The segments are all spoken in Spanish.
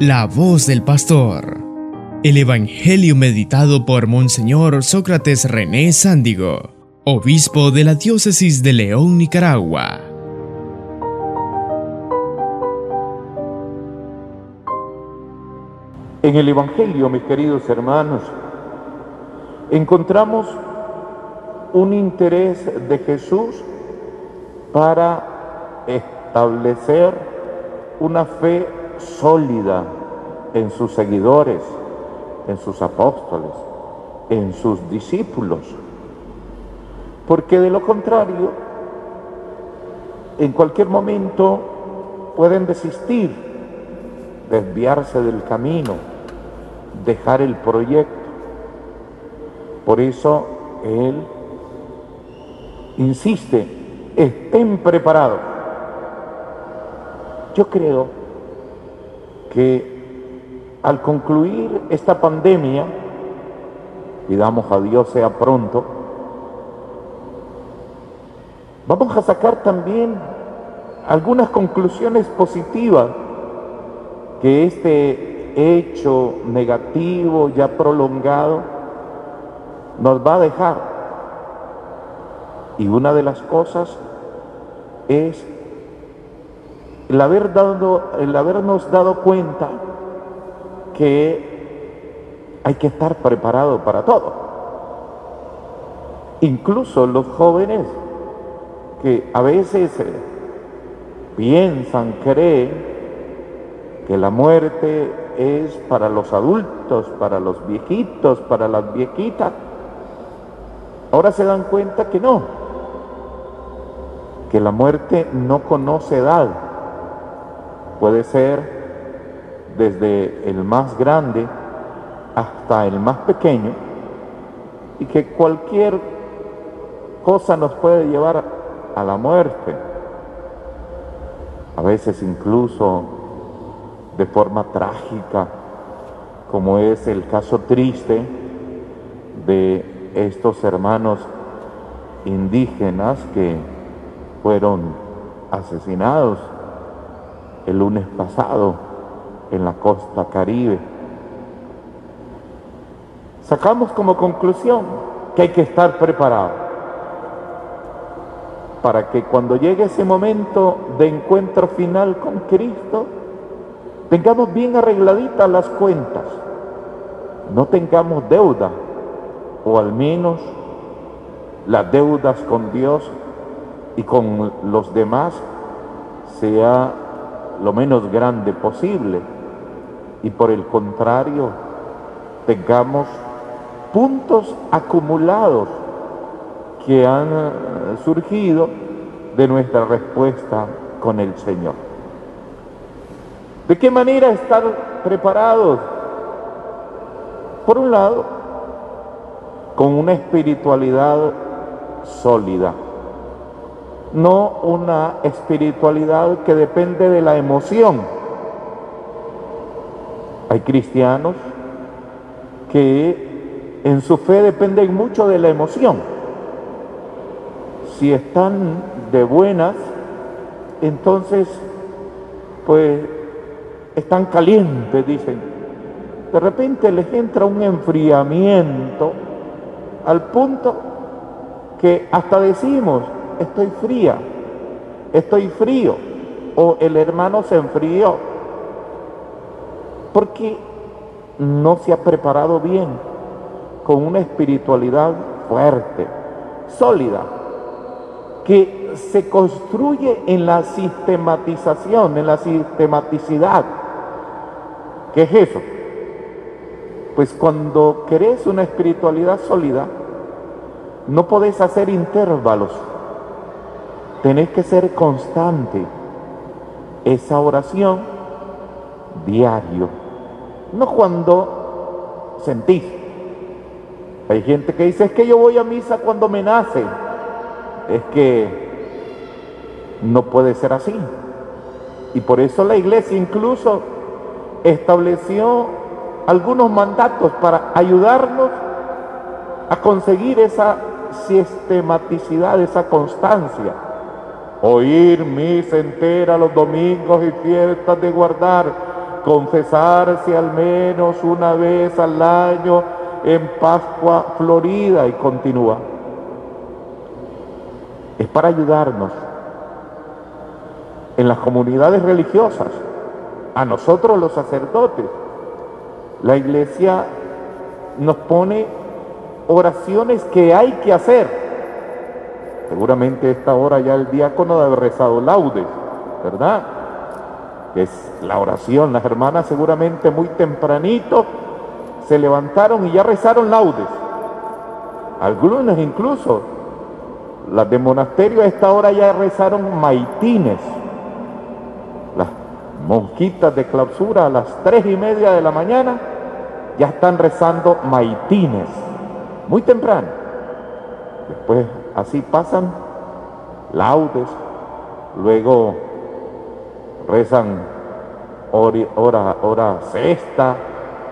La voz del pastor. El Evangelio meditado por Monseñor Sócrates René Sándigo, obispo de la diócesis de León, Nicaragua. En el Evangelio, mis queridos hermanos, encontramos un interés de Jesús para establecer una fe sólida en sus seguidores, en sus apóstoles, en sus discípulos. Porque de lo contrario, en cualquier momento pueden desistir, desviarse del camino, dejar el proyecto. Por eso Él insiste, estén preparados. Yo creo que al concluir esta pandemia, pidamos a Dios sea pronto, vamos a sacar también algunas conclusiones positivas que este hecho negativo ya prolongado nos va a dejar. Y una de las cosas es el, haber dado, el habernos dado cuenta que hay que estar preparado para todo. Incluso los jóvenes que a veces eh, piensan, creen que la muerte es para los adultos, para los viejitos, para las viejitas, ahora se dan cuenta que no, que la muerte no conoce edad, puede ser desde el más grande hasta el más pequeño y que cualquier cosa nos puede llevar a la muerte, a veces incluso de forma trágica, como es el caso triste de estos hermanos indígenas que fueron asesinados el lunes pasado en la costa caribe. Sacamos como conclusión que hay que estar preparado para que cuando llegue ese momento de encuentro final con Cristo, tengamos bien arregladitas las cuentas, no tengamos deuda, o al menos las deudas con Dios y con los demás sea lo menos grande posible y por el contrario tengamos puntos acumulados que han eh, surgido de nuestra respuesta con el Señor. ¿De qué manera estar preparados? Por un lado, con una espiritualidad sólida no una espiritualidad que depende de la emoción. Hay cristianos que en su fe dependen mucho de la emoción. Si están de buenas, entonces, pues, están calientes, dicen. De repente les entra un enfriamiento al punto que hasta decimos, estoy fría, estoy frío, o el hermano se enfrió, porque no se ha preparado bien con una espiritualidad fuerte, sólida, que se construye en la sistematización, en la sistematicidad. ¿Qué es eso? Pues cuando querés una espiritualidad sólida, no podés hacer intervalos Tenés que ser constante. Esa oración diario. No cuando sentís. Hay gente que dice, es que yo voy a misa cuando me nace. Es que no puede ser así. Y por eso la iglesia incluso estableció algunos mandatos para ayudarnos a conseguir esa sistematicidad, esa constancia oír misa entera los domingos y fiestas de guardar, confesarse al menos una vez al año en Pascua Florida y continúa. Es para ayudarnos en las comunidades religiosas, a nosotros los sacerdotes. La iglesia nos pone oraciones que hay que hacer. Seguramente esta hora ya el diácono haber rezado laudes, ¿verdad? Es la oración. Las hermanas seguramente muy tempranito se levantaron y ya rezaron laudes. Algunos incluso, las de monasterio a esta hora ya rezaron maitines. Las monjitas de clausura a las tres y media de la mañana ya están rezando maitines, muy temprano. Después así pasan laudes, luego rezan hora, hora sexta,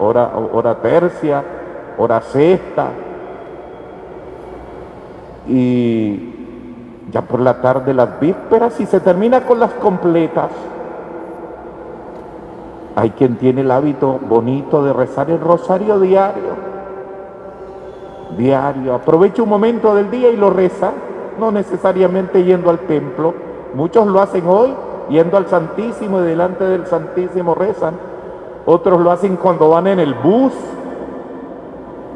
hora, hora tercia, hora sexta, y ya por la tarde las vísperas y se termina con las completas. Hay quien tiene el hábito bonito de rezar el rosario diario. Diario. Aprovecha un momento del día y lo reza, no necesariamente yendo al templo. Muchos lo hacen hoy, yendo al Santísimo y delante del Santísimo rezan. Otros lo hacen cuando van en el bus.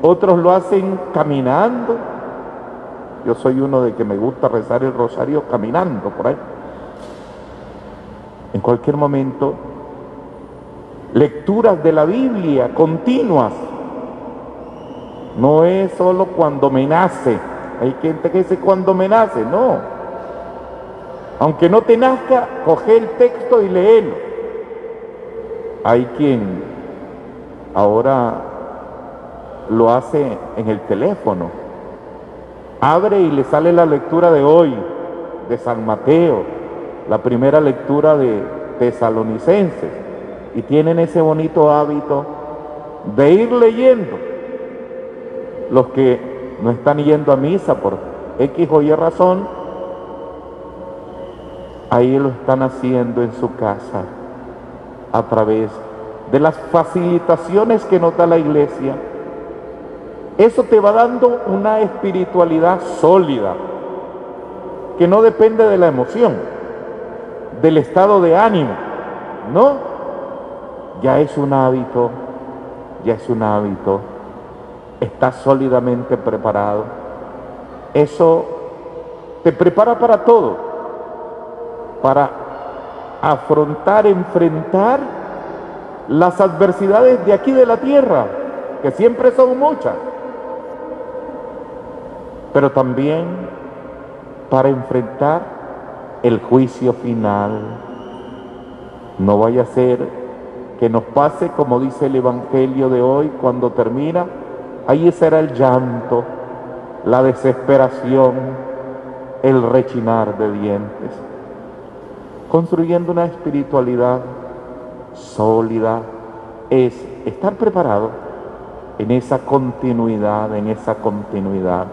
Otros lo hacen caminando. Yo soy uno de que me gusta rezar el rosario caminando por ahí. En cualquier momento lecturas de la Biblia continuas. No es solo cuando me nace. Hay gente que dice cuando me nace, no. Aunque no te nazca, coge el texto y léelo. Hay quien ahora lo hace en el teléfono. Abre y le sale la lectura de hoy, de San Mateo, la primera lectura de Tesalonicenses y tienen ese bonito hábito de ir leyendo. Los que no están yendo a misa por X o Y razón, ahí lo están haciendo en su casa a través de las facilitaciones que nos da la iglesia. Eso te va dando una espiritualidad sólida, que no depende de la emoción, del estado de ánimo, ¿no? ya es un hábito, ya es un hábito, estás sólidamente preparado. Eso te prepara para todo, para afrontar, enfrentar las adversidades de aquí de la tierra, que siempre son muchas, pero también para enfrentar el juicio final. No vaya a ser que nos pase, como dice el Evangelio de hoy, cuando termina, ahí será el llanto, la desesperación, el rechinar de dientes, construyendo una espiritualidad sólida, es estar preparado en esa continuidad, en esa continuidad.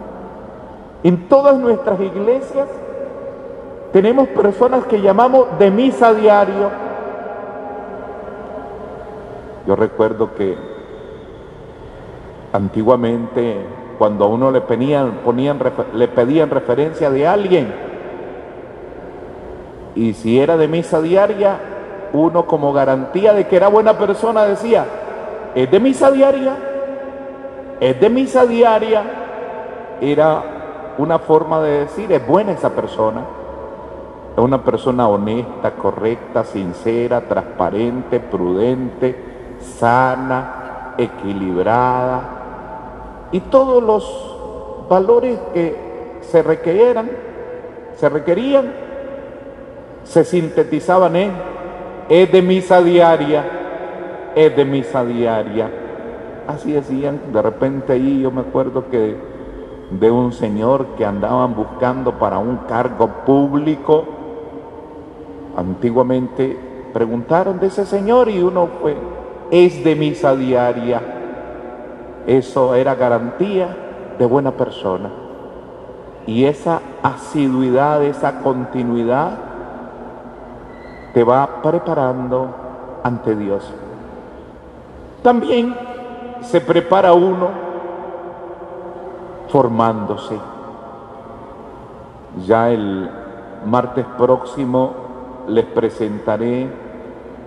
En todas nuestras iglesias tenemos personas que llamamos de misa diario, yo recuerdo que antiguamente cuando a uno le pedían, ponían, le pedían referencia de alguien, y si era de misa diaria, uno como garantía de que era buena persona decía, es de misa diaria, es de misa diaria, era una forma de decir, es buena esa persona, es una persona honesta, correcta, sincera, transparente, prudente, sana, equilibrada y todos los valores que se requerían, se requerían, se sintetizaban en es de misa diaria, es de misa diaria. Así decían, de repente ahí yo me acuerdo que de un señor que andaban buscando para un cargo público, antiguamente preguntaron de ese señor y uno fue, es de misa diaria. Eso era garantía de buena persona. Y esa asiduidad, esa continuidad te va preparando ante Dios. También se prepara uno formándose. Ya el martes próximo les presentaré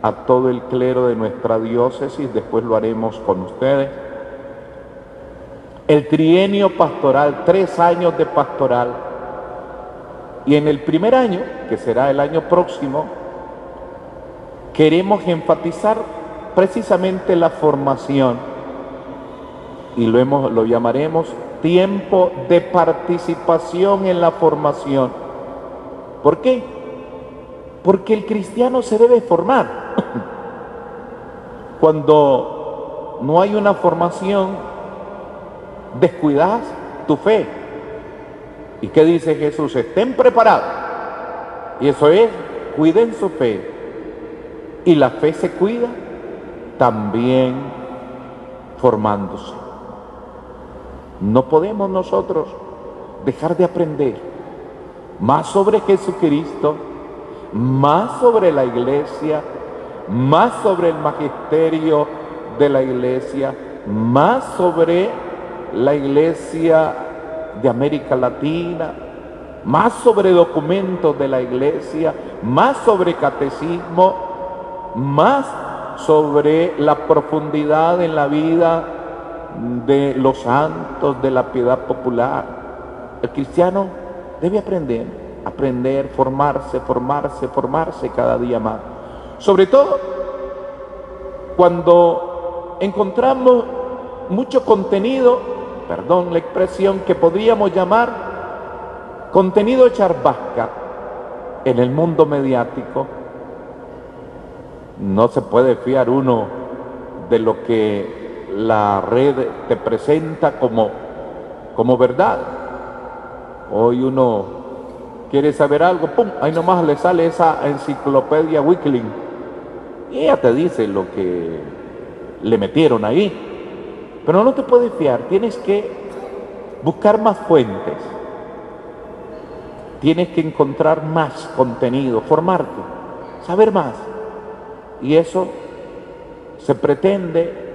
a todo el clero de nuestra diócesis, después lo haremos con ustedes. El trienio pastoral, tres años de pastoral. Y en el primer año, que será el año próximo, queremos enfatizar precisamente la formación y lo, lo llamaremos tiempo de participación en la formación. ¿Por qué? Porque el cristiano se debe formar. Cuando no hay una formación, descuidas tu fe. ¿Y qué dice Jesús? Estén preparados. Y eso es, cuiden su fe. Y la fe se cuida también formándose. No podemos nosotros dejar de aprender más sobre Jesucristo, más sobre la iglesia, más sobre el magisterio de la iglesia, más sobre la iglesia de América Latina, más sobre documentos de la iglesia, más sobre catecismo, más sobre la profundidad en la vida de los santos, de la piedad popular. El cristiano debe aprender, aprender, formarse, formarse, formarse cada día más. Sobre todo cuando encontramos mucho contenido, perdón la expresión, que podríamos llamar contenido charbasca en el mundo mediático, no se puede fiar uno de lo que la red te presenta como, como verdad. Hoy uno quiere saber algo, ¡pum! Ahí nomás le sale esa enciclopedia Wikileaks y ella te dice lo que le metieron ahí. Pero no te puedes fiar, tienes que buscar más fuentes, tienes que encontrar más contenido, formarte, saber más. Y eso se pretende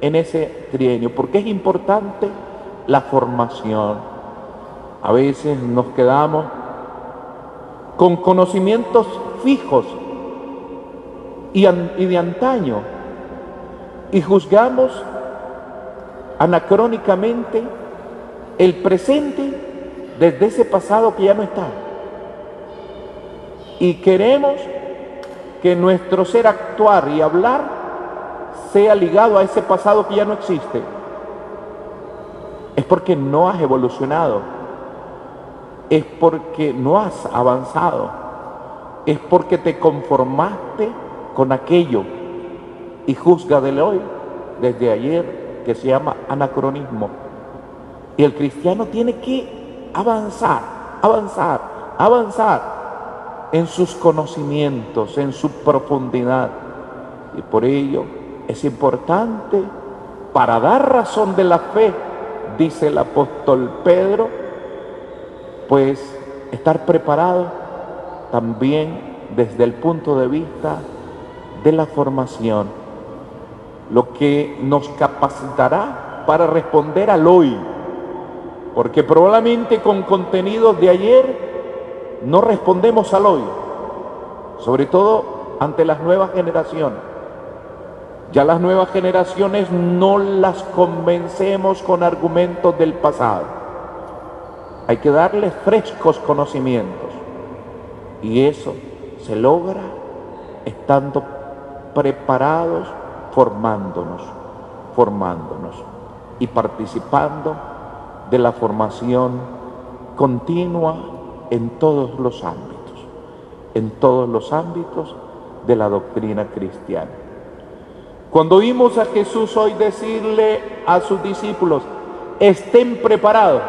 en ese trienio, porque es importante la formación. A veces nos quedamos con conocimientos fijos y, de antaño y juzgamos anacrónicamente el presente desde ese pasado que ya no está. Y queremos que nuestro ser actuar y hablar sea ligado a ese pasado que ya no existe, es porque no has evolucionado, es porque no has avanzado, es porque te conformaste con aquello. Y juzga de hoy, desde ayer, que se llama anacronismo. Y el cristiano tiene que avanzar, avanzar, avanzar en sus conocimientos, en su profundidad. Y por ello es importante para dar razón de la fe, dice el apóstol Pedro, pues estar preparado también desde el punto de vista de la formación, lo que nos capacitará para responder al hoy, porque probablemente con contenidos de ayer no respondemos al hoy, sobre todo ante las nuevas generaciones. Ya las nuevas generaciones no las convencemos con argumentos del pasado. Hay que darles frescos conocimientos. Y eso se logra estando preparados, formándonos, formándonos y participando de la formación continua en todos los ámbitos, en todos los ámbitos de la doctrina cristiana. Cuando oímos a Jesús hoy decirle a sus discípulos, estén preparados,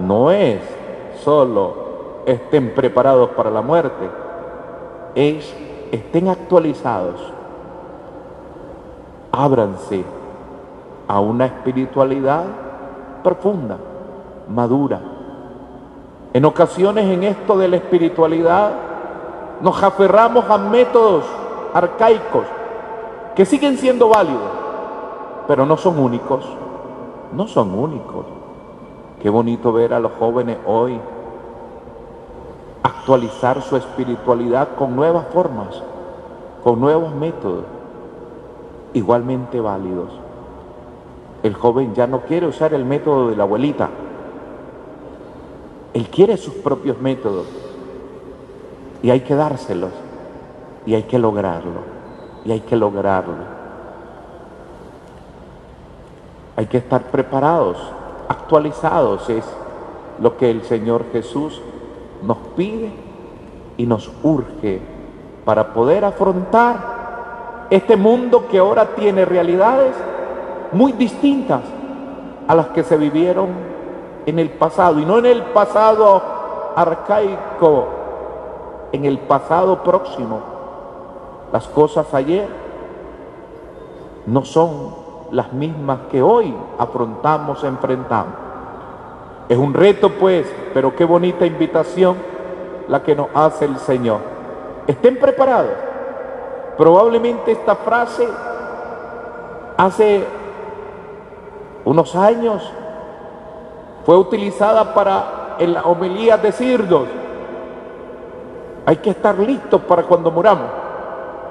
no es solo estén preparados para la muerte, es estén actualizados, ábranse a una espiritualidad profunda, madura. En ocasiones en esto de la espiritualidad nos aferramos a métodos arcaicos que siguen siendo válidos, pero no son únicos, no son únicos. Qué bonito ver a los jóvenes hoy actualizar su espiritualidad con nuevas formas, con nuevos métodos, igualmente válidos. El joven ya no quiere usar el método de la abuelita, él quiere sus propios métodos y hay que dárselos y hay que lograrlo y hay que lograrlo. Hay que estar preparados, actualizados es lo que el Señor Jesús nos pide y nos urge para poder afrontar este mundo que ahora tiene realidades muy distintas a las que se vivieron en el pasado y no en el pasado arcaico, en el pasado próximo. Las cosas ayer no son las mismas que hoy afrontamos, enfrentamos. Es un reto pues, pero qué bonita invitación la que nos hace el Señor. Estén preparados. Probablemente esta frase hace unos años fue utilizada para en la homilía decirnos, hay que estar listos para cuando muramos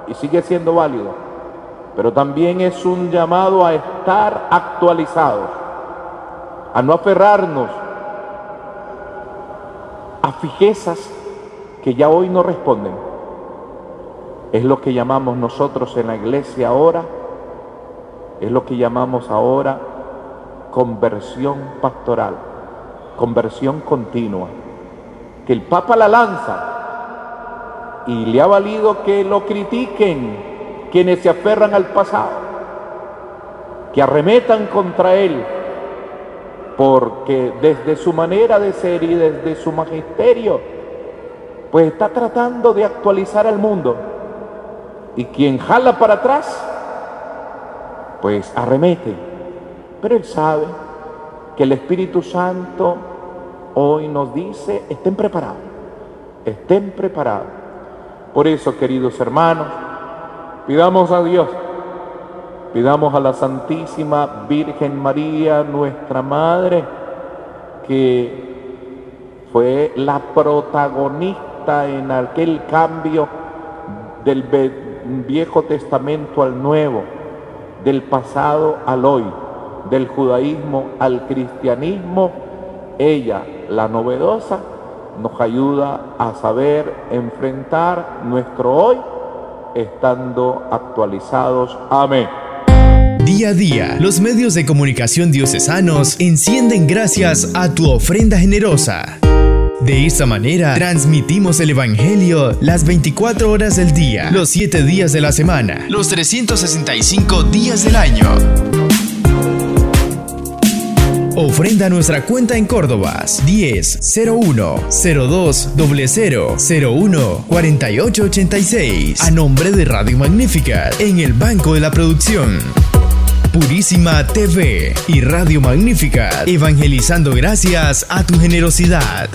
y sigue siendo válido, pero también es un llamado a estar actualizados, a no aferrarnos a fijezas que ya hoy no responden. Es lo que llamamos nosotros en la iglesia ahora, es lo que llamamos ahora conversión pastoral, conversión continua, que el Papa la lanza y le ha valido que lo critiquen quienes se aferran al pasado, que arremetan contra él, porque desde su manera de ser y desde su magisterio, pues está tratando de actualizar al mundo. Y quien jala para atrás, pues arremete pero Él sabe que el Espíritu Santo hoy nos dice, estén preparados, estén preparados. Por eso, queridos hermanos, pidamos a Dios, pidamos a la Santísima Virgen María, nuestra Madre, que fue la protagonista en aquel cambio del Viejo Testamento al Nuevo, del pasado al hoy del judaísmo al cristianismo, ella, la novedosa, nos ayuda a saber enfrentar nuestro hoy estando actualizados. Amén. Día a día, los medios de comunicación diocesanos encienden gracias a tu ofrenda generosa. De esta manera, transmitimos el Evangelio las 24 horas del día, los 7 días de la semana, los 365 días del año. Ofrenda nuestra cuenta en Córdoba 10 01 02 00 01 48 86 a nombre de Radio Magnífica en el Banco de la Producción. Purísima TV y Radio Magnífica evangelizando gracias a tu generosidad.